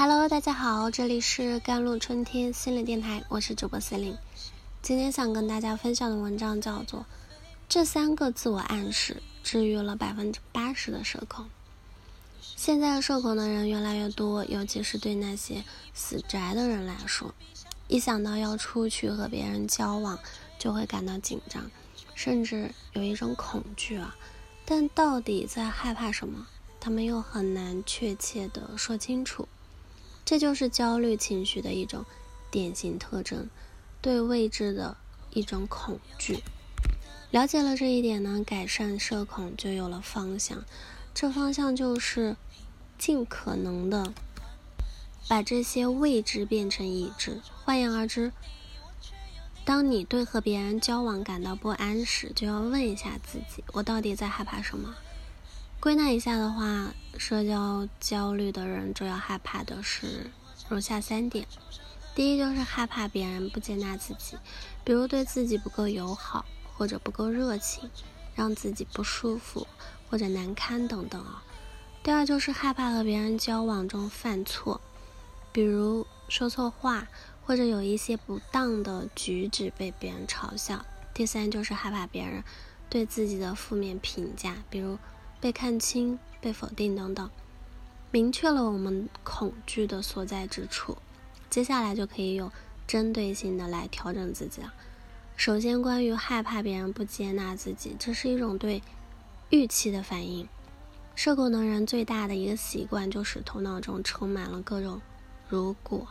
Hello，大家好，这里是甘露春天心理电台，我是主播思林。今天想跟大家分享的文章叫做《这三个自我暗示治愈了百分之八十的社恐》。现在社恐的人越来越多，尤其是对那些死宅的人来说，一想到要出去和别人交往，就会感到紧张，甚至有一种恐惧啊。但到底在害怕什么？他们又很难确切的说清楚。这就是焦虑情绪的一种典型特征，对未知的一种恐惧。了解了这一点呢，改善社恐就有了方向。这方向就是尽可能的把这些未知变成已知。换言而之，当你对和别人交往感到不安时，就要问一下自己：我到底在害怕什么？归纳一下的话，社交焦虑的人主要害怕的是如下三点：第一，就是害怕别人不接纳自己，比如对自己不够友好或者不够热情，让自己不舒服或者难堪等等啊。第二，就是害怕和别人交往中犯错，比如说错话或者有一些不当的举止被别人嘲笑。第三，就是害怕别人对自己的负面评价，比如。被看清、被否定等等，明确了我们恐惧的所在之处，接下来就可以有针对性的来调整自己了。首先，关于害怕别人不接纳自己，这是一种对预期的反应。社恐的人最大的一个习惯就是头脑中充满了各种“如果”，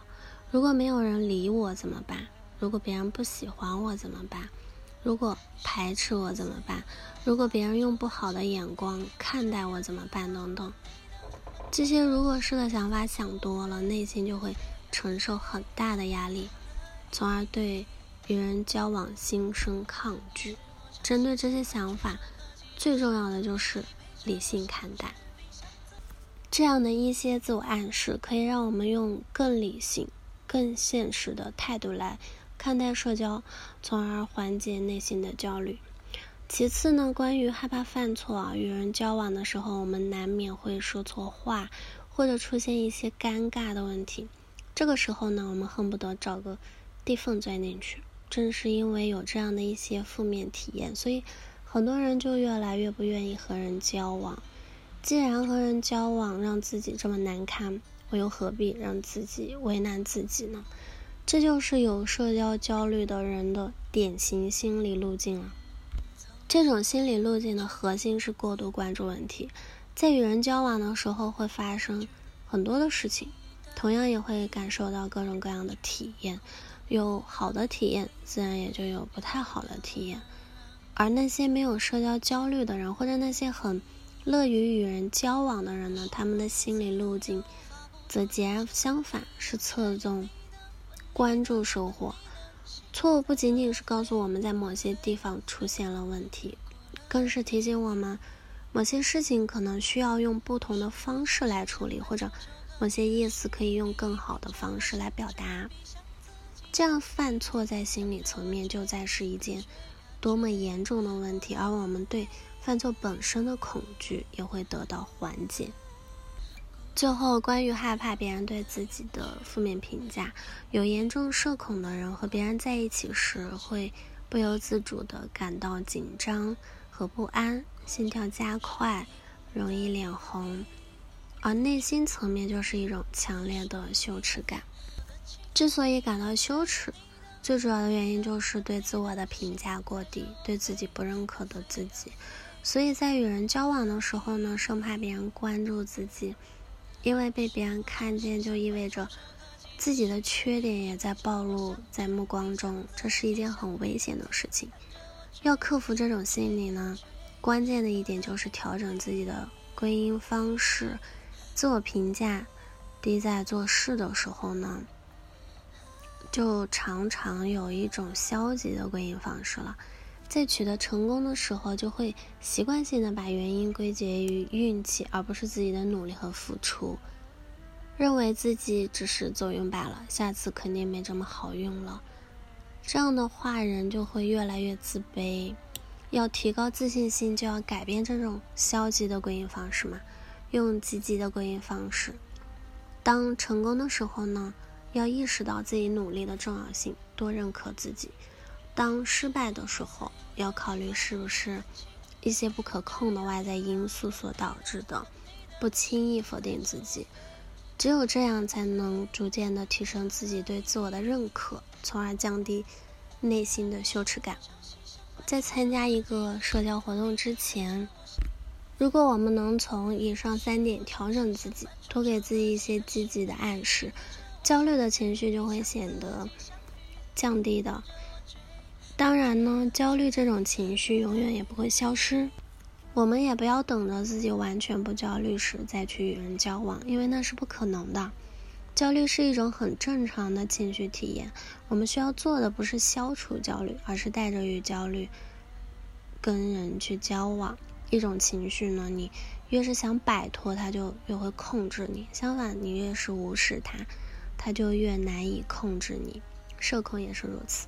如果没有人理我怎么办？如果别人不喜欢我怎么办？如果排斥我怎么办？如果别人用不好的眼光看待我怎么办？等等，这些如果是的想法想多了，内心就会承受很大的压力，从而对与人交往心生抗拒。针对这些想法，最重要的就是理性看待。这样的一些自我暗示，可以让我们用更理性、更现实的态度来。看待社交，从而缓解内心的焦虑。其次呢，关于害怕犯错啊，与人交往的时候，我们难免会说错话，或者出现一些尴尬的问题。这个时候呢，我们恨不得找个地缝钻进去。正是因为有这样的一些负面体验，所以很多人就越来越不愿意和人交往。既然和人交往让自己这么难堪，我又何必让自己为难自己呢？这就是有社交焦虑的人的典型心理路径了。这种心理路径的核心是过度关注问题，在与人交往的时候会发生很多的事情，同样也会感受到各种各样的体验。有好的体验，自然也就有不太好的体验。而那些没有社交焦虑的人，或者那些很乐于与人交往的人呢，他们的心理路径则截然相反，是侧重。关注收获，错误不仅仅是告诉我们在某些地方出现了问题，更是提醒我们某些事情可能需要用不同的方式来处理，或者某些意思可以用更好的方式来表达。这样犯错在心理层面就再是一件多么严重的问题，而我们对犯错本身的恐惧也会得到缓解。最后，关于害怕别人对自己的负面评价，有严重社恐的人和别人在一起时，会不由自主地感到紧张和不安，心跳加快，容易脸红，而内心层面就是一种强烈的羞耻感。之所以感到羞耻，最主要的原因就是对自我的评价过低，对自己不认可的自己，所以在与人交往的时候呢，生怕别人关注自己。因为被别人看见，就意味着自己的缺点也在暴露在目光中，这是一件很危险的事情。要克服这种心理呢，关键的一点就是调整自己的归因方式。自我评价低，在做事的时候呢，就常常有一种消极的归因方式了。在取得成功的时候，就会习惯性的把原因归结于运气，而不是自己的努力和付出，认为自己只是走运罢了，下次肯定没这么好运了。这样的话，人就会越来越自卑。要提高自信心，就要改变这种消极的归因方式嘛，用积极的归因方式。当成功的时候呢，要意识到自己努力的重要性，多认可自己；当失败的时候，要考虑是不是一些不可控的外在因素所导致的，不轻易否定自己。只有这样，才能逐渐的提升自己对自我的认可，从而降低内心的羞耻感。在参加一个社交活动之前，如果我们能从以上三点调整自己，多给自己一些积极的暗示，焦虑的情绪就会显得降低的。当然呢，焦虑这种情绪永远也不会消失。我们也不要等着自己完全不焦虑时再去与人交往，因为那是不可能的。焦虑是一种很正常的情绪体验，我们需要做的不是消除焦虑，而是带着与焦虑跟人去交往。一种情绪呢，你越是想摆脱它，就越会控制你；相反，你越是无视它，它就越难以控制你。社恐也是如此。